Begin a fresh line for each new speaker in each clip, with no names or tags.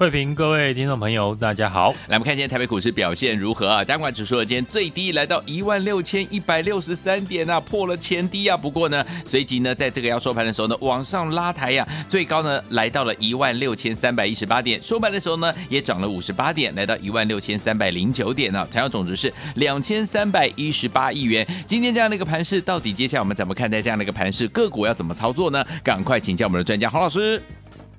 慧平，各位听众朋友，大家好。
来，我们看今天台北股市表现如何啊？加管指数今天最低来到一万六千一百六十三点啊，破了前低啊。不过呢，随即呢，在这个要收盘的时候呢，往上拉抬呀、啊，最高呢来到了一万六千三百一十八点，收盘的时候呢也涨了五十八点，来到一万六千三百零九点呢、啊。成交总值是两千三百一十八亿元。今天这样的一个盘势，到底接下来我们怎么看待这样的一个盘势？个股要怎么操作呢？赶快请教我们的专家洪老师。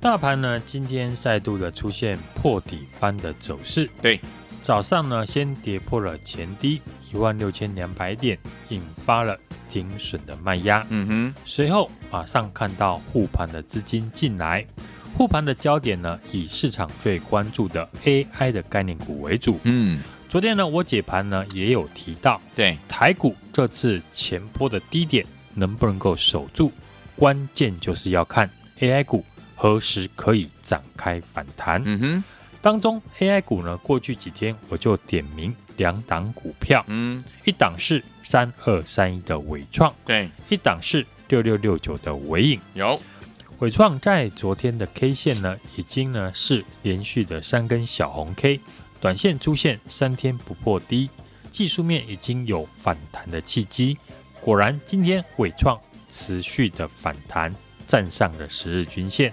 大盘呢，今天再度的出现破底翻的走势。
对，
早上呢，先跌破了前低一万六千两百点，引发了停损的卖压。
嗯哼，
随后马上看到护盘的资金进来，护盘的焦点呢，以市场最关注的 AI 的概念股为主。
嗯，
昨天呢，我解盘呢也有提到，
对，
台股这次前波的低点能不能够守住，关键就是要看 AI 股。何时可以展开反弹？
嗯哼，
当中 AI 股呢，过去几天我就点名两档股票，
嗯，
一档是三二三一的伟创，
对，
一档是六六六九的伟影。
有
伟创在昨天的 K 线呢，已经呢是连续的三根小红 K，短线出现三天不破低，技术面已经有反弹的契机。果然，今天伟创持续的反弹，站上了十日均线。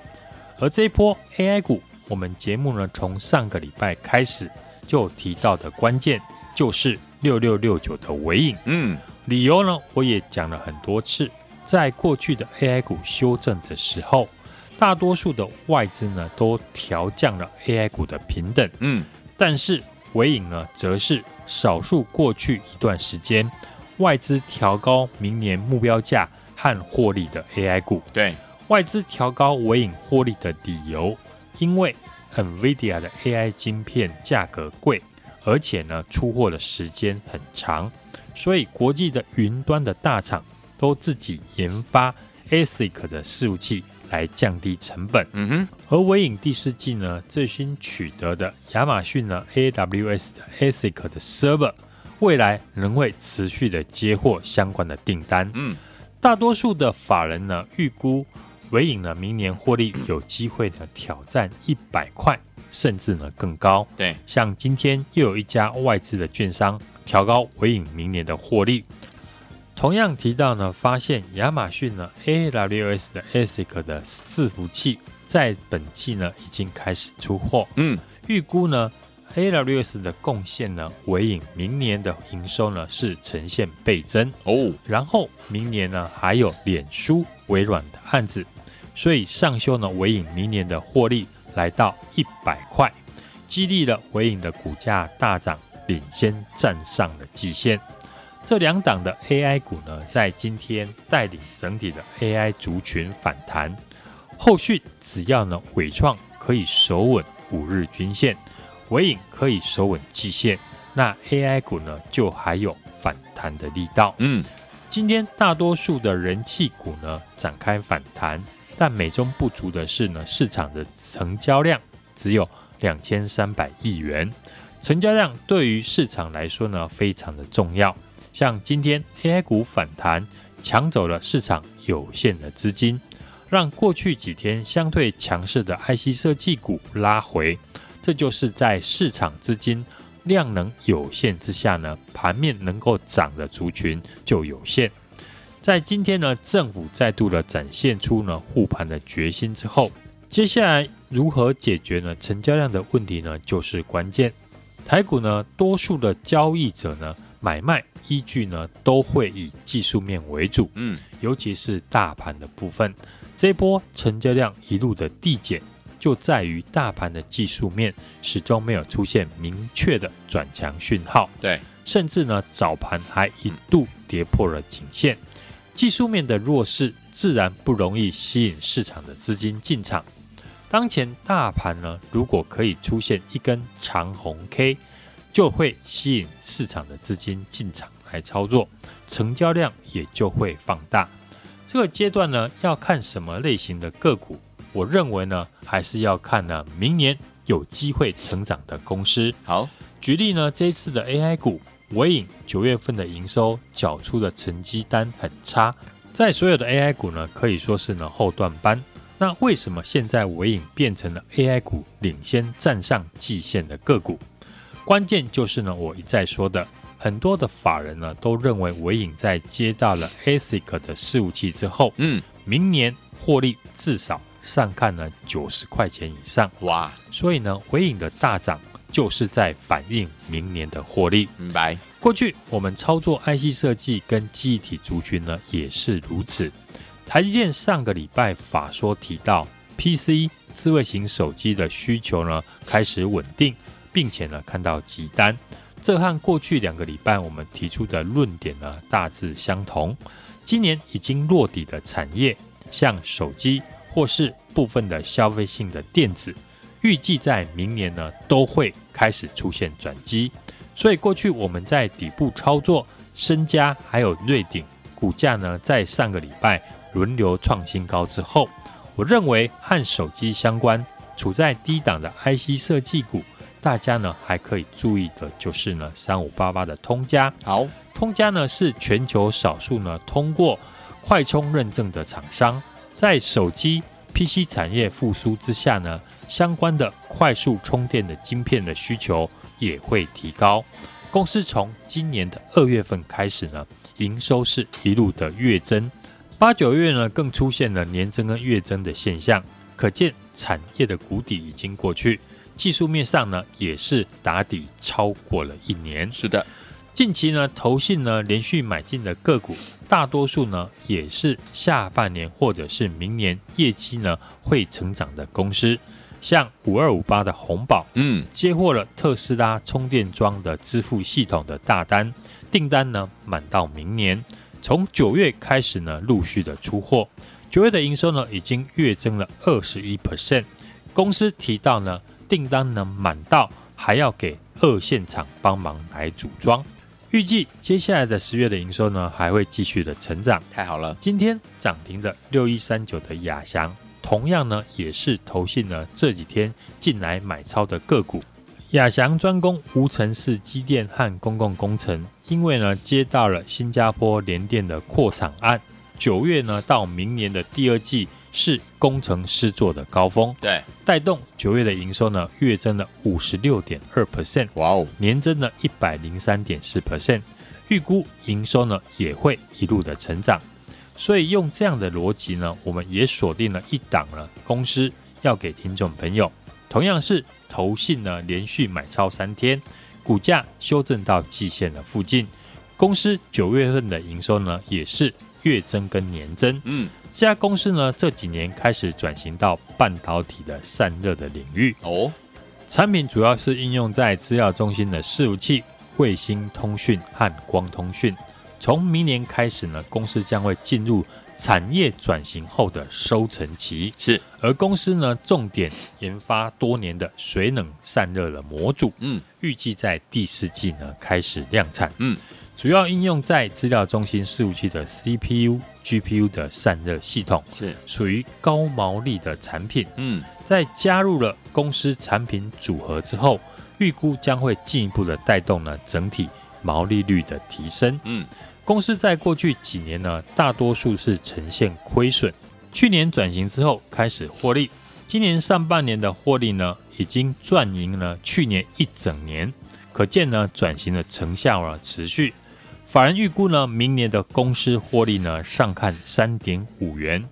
而这一波 AI 股，我们节目呢从上个礼拜开始就提到的关键就是六六六九的尾影。
嗯，
理由呢我也讲了很多次，在过去的 AI 股修正的时候，大多数的外资呢都调降了 AI 股的平等。
嗯，
但是尾影呢则是少数过去一段时间外资调高明年目标价和获利的 AI 股。
对。
外资调高微影获利的理由，因为 NVIDIA 的 AI 晶片价格贵，而且呢出货的时间很长，所以国际的云端的大厂都自己研发 ASIC 的伺服器来降低成本。
嗯哼，
而微影第四季呢最新取得的亚马逊呢 AWS 的 ASIC 的 server，未来仍会持续的接获相关的订单。
嗯，
大多数的法人呢预估。纬颖呢，明年获利有机会呢挑战一百块，甚至呢更高。
对，
像今天又有一家外资的券商调高纬颖明年的获利。同样提到呢，发现亚马逊呢 AWS 的 ASIC 的伺服器在本季呢已经开始出货。
嗯，
预估呢 AWS 的贡献呢，纬颖明年的营收呢是呈现倍增
哦。然
后明年呢还有脸书、微软的案子。所以上修呢，尾影明年的获利来到一百块，激励了尾影的股价大涨，领先站上了季线。这两档的 AI 股呢，在今天带领整体的 AI 族群反弹。后续只要呢，伟创可以守稳五日均线，纬颖可以守稳季线，那 AI 股呢，就还有反弹的力道。
嗯，
今天大多数的人气股呢，展开反弹。但美中不足的是呢，市场的成交量只有两千三百亿元，成交量对于市场来说呢，非常的重要。像今天 AI 股反弹，抢走了市场有限的资金，让过去几天相对强势的 IC 设计股拉回，这就是在市场资金量能有限之下呢，盘面能够涨的族群就有限。在今天呢，政府再度的展现出呢护盘的决心之后，接下来如何解决呢成交量的问题呢，就是关键。台股呢，多数的交易者呢买卖依据呢都会以技术面为主，
嗯，
尤其是大盘的部分，这波成交量一路的递减，就在于大盘的技术面始终没有出现明确的转强讯号，
对，
甚至呢早盘还一度跌破了颈线。技术面的弱势，自然不容易吸引市场的资金进场。当前大盘呢，如果可以出现一根长红 K，就会吸引市场的资金进场来操作，成交量也就会放大。这个阶段呢，要看什么类型的个股？我认为呢，还是要看呢明年有机会成长的公司。
好，
举例呢，这一次的 AI 股，纬颖九月份的营收缴出的成绩单很差，在所有的 AI 股呢，可以说是呢后段班。那为什么现在纬颖变成了 AI 股领先站上季线的个股？关键就是呢，我一再说的，很多的法人呢都认为纬颖在接到了 ASIC 的事务器之后，嗯，明年获利至少上看呢九十块钱以上，哇！所以呢，纬颖的大涨就是在反映明年的获利。
明白。
过去我们操作 IC 设计跟记忆体族群呢也是如此。台积电上个礼拜法说提到，PC 智慧型手机的需求呢开始稳定，并且呢看到急单，这和过去两个礼拜我们提出的论点呢大致相同。今年已经落底的产业，像手机或是部分的消费性的电子，预计在明年呢都会开始出现转机。所以过去我们在底部操作，升佳还有瑞鼎股价呢在上个礼拜。轮流创新高之后，我认为和手机相关、处在低档的 IC 设计股，大家呢还可以注意的就是呢三五八八的通家。好，通家呢是全球少数呢通过快充认证的厂商，在手机 PC 产业复苏之下呢，相关的快速充电的晶片的需求也会提高。公司从今年的二月份开始呢，营收是一路的月增。八九月呢，更出现了年增跟月增的现象，可见产业的谷底已经过去。技术面上呢，也是打底超过了一年。
是的，
近期呢，投信呢连续买进的个股，大多数呢也是下半年或者是明年业绩呢会成长的公司，像五二五八的红宝，嗯，接获了特斯拉充电桩的支付系统的大单，订单呢满到明年。从九月开始呢，陆续的出货。九月的营收呢，已经月增了二十一 percent。公司提到呢，订单呢满到还要给二线厂帮忙来组装。预计接下来的十月的营收呢，还会继续的成长。
太好了！
今天涨停的六一三九的亚翔，同样呢也是投信呢这几天进来买超的个股。亚翔专攻无尘室机电和公共工程，因为呢接到了新加坡联电的扩厂案，九月呢到明年的第二季是工程师做的高峰，
对，
带动九月的营收呢月增了五十六点二 percent，哇哦，年增了一百零三点四 percent，预估营收呢也会一路的成长，所以用这样的逻辑呢，我们也锁定了一档了公司要给听众朋友。同样是投信呢，连续买超三天，股价修正到季线的附近。公司九月份的营收呢，也是月增跟年增。嗯，这家公司呢，这几年开始转型到半导体的散热的领域。哦，产品主要是应用在资料中心的伺服器、卫星通讯和光通讯。从明年开始呢，公司将会进入。产业转型后的收成期是，而公司呢，重点研发多年的水冷散热的模组，嗯，预计在第四季呢开始量产，嗯，主要应用在资料中心伺服器的 CPU、GPU 的散热系统，是属于高毛利的产品，嗯，在加入了公司产品组合之后，预估将会进一步的带动呢整体毛利率的提升，嗯。公司在过去几年呢，大多数是呈现亏损。去年转型之后开始获利，今年上半年的获利呢，已经赚赢了去年一整年，可见呢转型的成效啊持续。法人预估呢，明年的公司获利呢上看三点五元。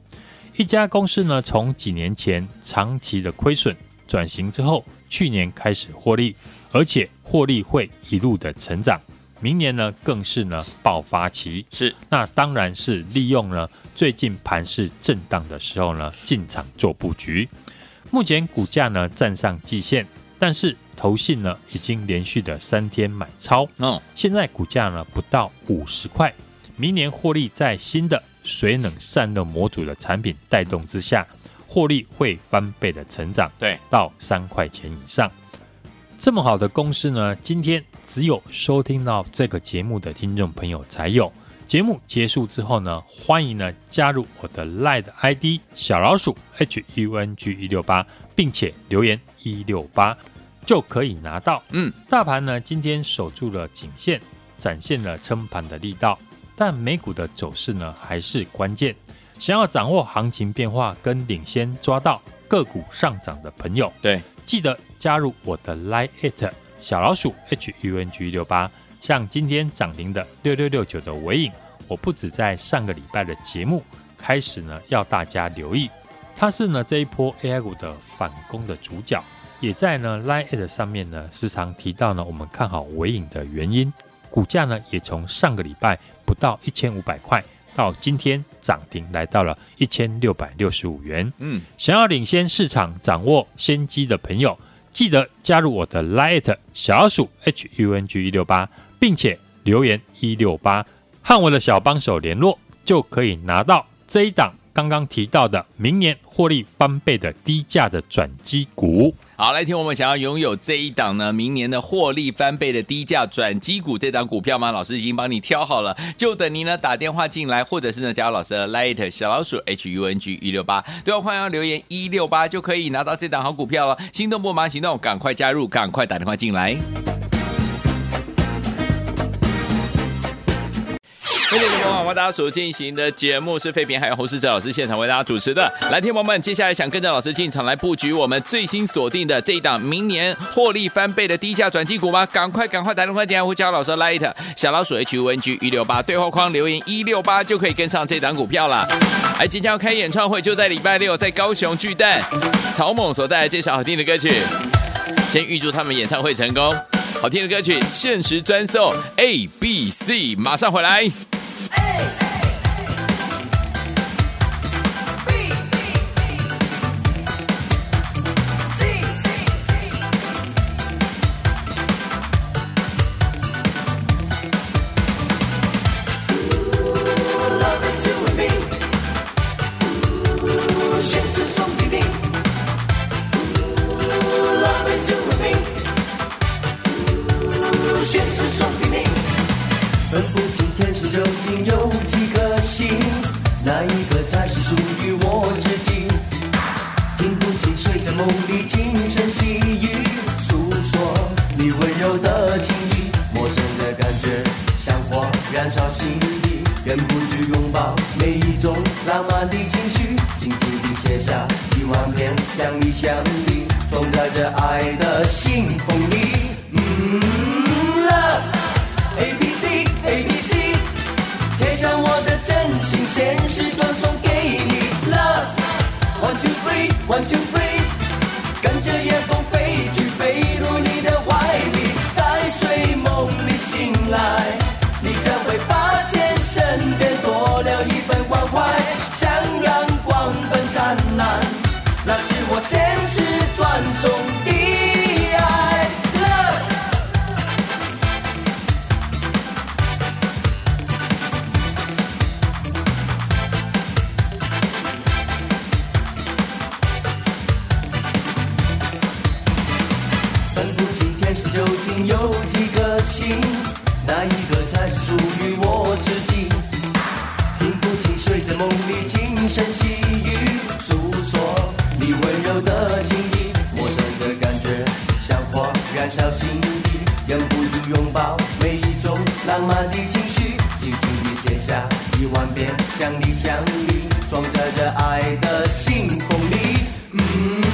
一家公司呢，从几年前长期的亏损转型之后，去年开始获利，而且获利会一路的成长。明年呢，更是呢爆发期，是那当然是利用呢最近盘势震荡的时候呢进场做布局。目前股价呢站上季线，但是投信呢已经连续的三天买超，嗯，现在股价呢不到五十块。明年获利在新的水冷散热模组的产品带动之下，获利会翻倍的成长，对，到三块钱以上。这么好的公司呢，今天只有收听到这个节目的听众朋友才有。节目结束之后呢，欢迎呢加入我的 LINE ID 小老鼠 H U N G 一六八，并且留言一六八就可以拿到。
嗯，
大盘呢今天守住了颈线，展现了撑盘的力道，但美股的走势呢还是关键。想要掌握行情变化跟领先抓到个股上涨的朋友，
对，
记得加入我的 Line it 小老鼠 H U N G 一六八。像今天涨停的六六六九的尾影，我不止在上个礼拜的节目开始呢，要大家留意，它是呢这一波 AI 股的反攻的主角，也在呢 Line it 上面呢时常提到呢我们看好尾影的原因，股价呢也从上个礼拜不到一千五百块。到今天涨停来到了一千六百六十五元。
嗯，
想要领先市场、掌握先机的朋友，记得加入我的 Lite 小鼠 H U N G 一六八，并且留言一六八和我的小帮手联络，就可以拿到这一档。刚刚提到的明年获利翻倍的低价的转机股，
好，来听我们想要拥有这一档呢，明年的获利翻倍的低价转机股这档股票吗？老师已经帮你挑好了，就等您呢打电话进来，或者是呢加入老师的 Light 小老鼠 H U N G 一六八，都要欢迎留言一六八就可以拿到这档好股票了。心动不忙行动，赶快加入，赶快打电话进来。欢迎各位朋友们，大家所进行的节目是废品，还有侯世哲老师现场为大家主持的。来，听友们，接下来想跟着老师进场来布局我们最新锁定的这一档明年获利翻倍的低价转机股吗？赶快赶快打电话进来，或加老师 Light 小老鼠 H U N G 一六八对话框留言一六八就可以跟上这档股票了。哎，即将要开演唱会，就在礼拜六，在高雄巨蛋，草蜢所带来这首好听的歌曲，先预祝他们演唱会成功。好听的歌曲，限时专送 A B C，马上回来。
去
拥抱每一种浪漫的情绪，静静地写下一万篇想你想你，装在这爱的信封里。嗯，Love A B C A B C，贴上我的真心，现实转送给你。Love One Two Three One Two。燃烧心底忍不住拥抱每一种浪漫的情绪轻轻地写下一万遍想你想你装在热爱的信封里嗯。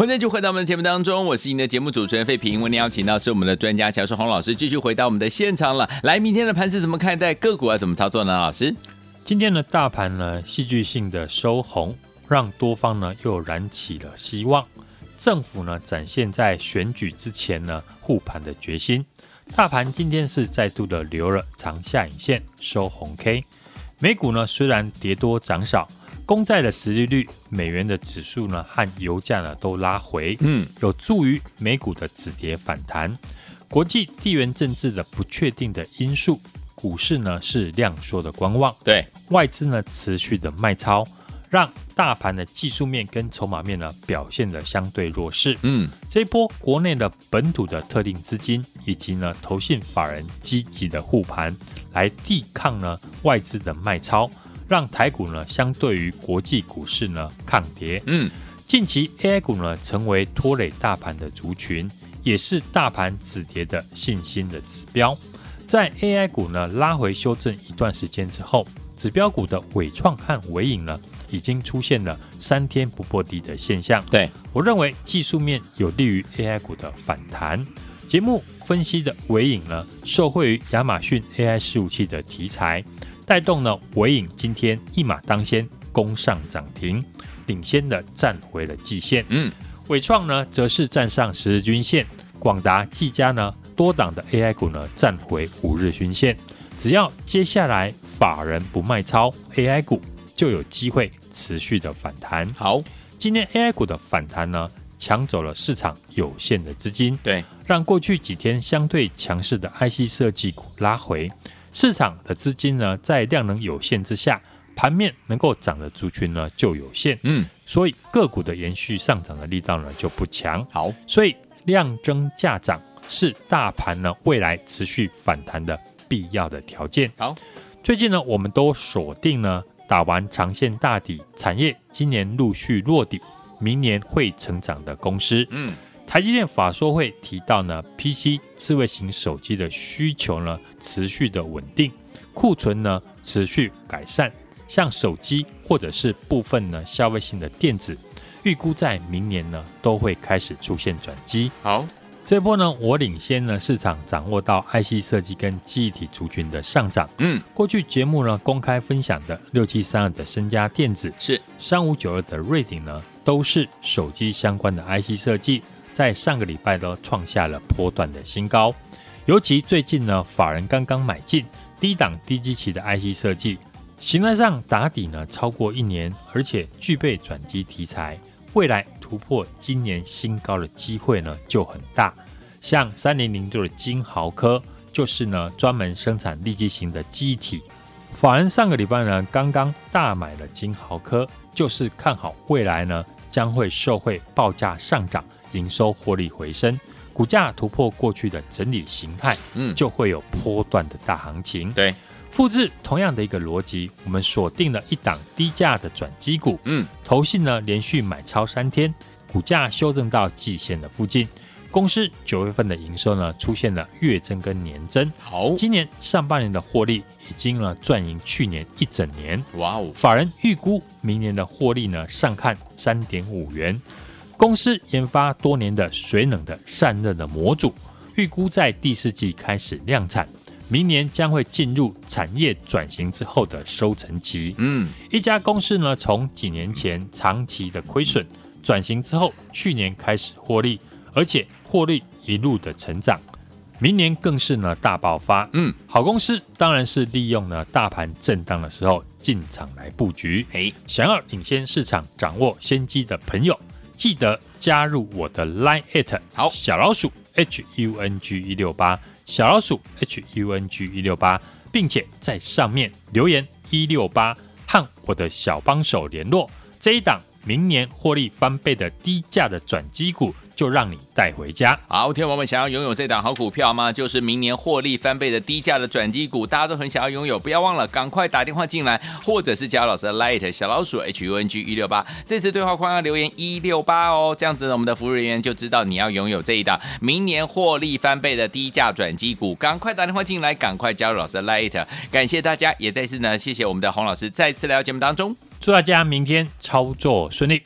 欢迎就回到我们的节目当中，我是您的节目主持人费平。为您邀请到是我们的专家乔世宏老师，继续回到我们的现场了。来，明天的盘势怎么看待？个股要怎么操作呢？老师，
今天的大盘呢，戏剧性的收红，让多方呢又燃起了希望。政府呢展现在选举之前呢护盘的决心。大盘今天是再度的留了长下影线，收红 K。美股呢虽然跌多涨少。公债的殖利率、美元的指数呢，和油价呢都拉回，嗯，有助于美股的止跌反弹。国际地缘政治的不确定的因素，股市呢是量缩的观望。
对，
外资呢持续的卖超，让大盘的技术面跟筹码面呢表现的相对弱势。嗯，这一波国内的本土的特定资金以及呢投信法人积极的护盘，来抵抗呢外资的卖超。让台股呢，相对于国际股市呢抗跌。嗯，近期 AI 股呢成为拖累大盘的族群，也是大盘止跌的信心的指标。在 AI 股呢拉回修正一段时间之后，指标股的尾创和尾影呢已经出现了三天不破底的现象。
对，
我认为技术面有利于 AI 股的反弹。节目分析的尾影呢，受惠于亚马逊 AI 伺服器的题材。带动呢，尾影今天一马当先攻上涨停，领先的站回了季线。嗯，伟创呢则是站上十日均线，广达、技嘉呢多档的 AI 股呢站回五日均线。只要接下来法人不卖超 AI 股，就有机会持续的反弹。
好，
今天 AI 股的反弹呢，抢走了市场有限的资金，
对，
让过去几天相对强势的 IC 设计股拉回。市场的资金呢，在量能有限之下，盘面能够涨的族群呢就有限，嗯，所以个股的延续上涨的力道呢就不强。
好，
所以量增价涨是大盘呢未来持续反弹的必要的条件。
好，
最近呢，我们都锁定呢打完长线大底，产业今年陆续落底，明年会成长的公司，嗯。台积电法说会提到呢，PC 智慧型手机的需求呢持续的稳定，库存呢持续改善，像手机或者是部分呢消费性的电子，预估在明年呢都会开始出现转机。
好，
这波呢我领先呢市场掌握到 IC 设计跟记忆体族群的上涨。嗯，过去节目呢公开分享的六七三二的身家电子
是
三五九二的瑞鼎呢，都是手机相关的 IC 设计。在上个礼拜都创下了波段的新高，尤其最近呢，法人刚刚买进低档低基期的 IC 设计，形态上打底呢超过一年，而且具备转机题材，未来突破今年新高的机会呢就很大。像三零零六的金豪科，就是呢专门生产利基型的记忆体，法人上个礼拜呢刚刚大买了金豪科，就是看好未来呢将会受惠报价上涨。营收获利回升，股价突破过去的整理形态，嗯，就会有波段的大行情。
对，
复制同样的一个逻辑，我们锁定了一档低价的转机股，嗯，投信呢连续买超三天，股价修正到季线的附近。公司九月份的营收呢出现了月增跟年增，
好，
今年上半年的获利已经呢赚赢去年一整年。
哇哦，
法人预估明年的获利呢上看三点五元。公司研发多年的水冷的散热的模组，预估在第四季开始量产，明年将会进入产业转型之后的收成期。嗯，一家公司呢，从几年前长期的亏损转型之后，去年开始获利，而且获利一路的成长，明年更是呢大爆发。嗯，好公司当然是利用呢大盘震荡的时候进场来布局。
嘿，
想要领先市场、掌握先机的朋友，记得加入我的 Line at
好
小老鼠 H U N G 一六八小老鼠 H U N G 一六八，并且在上面留言一六八和我的小帮手联络这一档明年获利翻倍的低价的转机股。就让你带回家。
好，听众朋友们想要拥有这档好股票吗？就是明年获利翻倍的低价的转机股，大家都很想要拥有。不要忘了，赶快打电话进来，或者是加老师的 Light 小老鼠 H U N G 一六八，这次对话框要留言一六八哦，这样子呢，我们的服务人员就知道你要拥有这一档明年获利翻倍的低价转机股。赶快打电话进来，赶快加入老师的 Light。感谢大家，也再次呢，谢谢我们的洪老师再次来到节目当中，
祝大家明天操作顺利。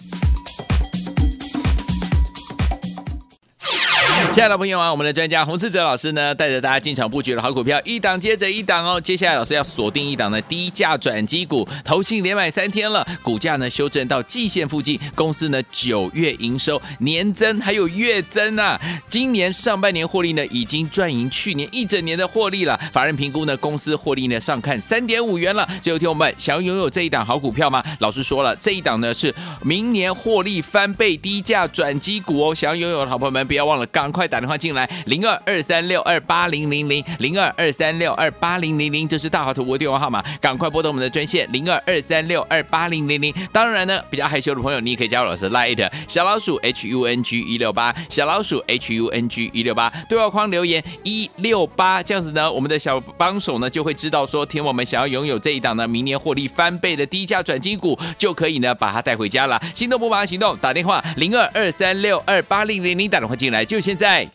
亲爱的朋友啊，我们的专家洪世哲老师呢，带着大家进场布局的好股票，一档接着一档哦。接下来老师要锁定一档的低价转机股，投信连买三天了，股价呢修正到季线附近，公司呢九月营收年增还有月增啊，今年上半年获利呢已经赚赢去年一整年的获利了。法人评估呢，公司获利呢上看三点五元了。最后听我们想要拥有这一档好股票吗？老师说了，这一档呢是明年获利翻倍低价转机股哦。想要拥有的好朋友们，不要忘了赶快。打电话进来，零二二三六二八零零零，零二二三六二八零零零，这是大华图的电话号码，赶快拨通我们的专线零二二三六二八零零零。当然呢，比较害羞的朋友，你也可以加入老师 Line 小老鼠 H U N G 一六八，小老鼠 H U N G 一六八，对话框留言一六八，这样子呢，我们的小帮手呢就会知道说，听我们想要拥有这一档呢，明年获利翻倍的低价转机股，就可以呢把它带回家了。心动不马上行动，打电话零二二三六二八零零零，打电话进来就现在。today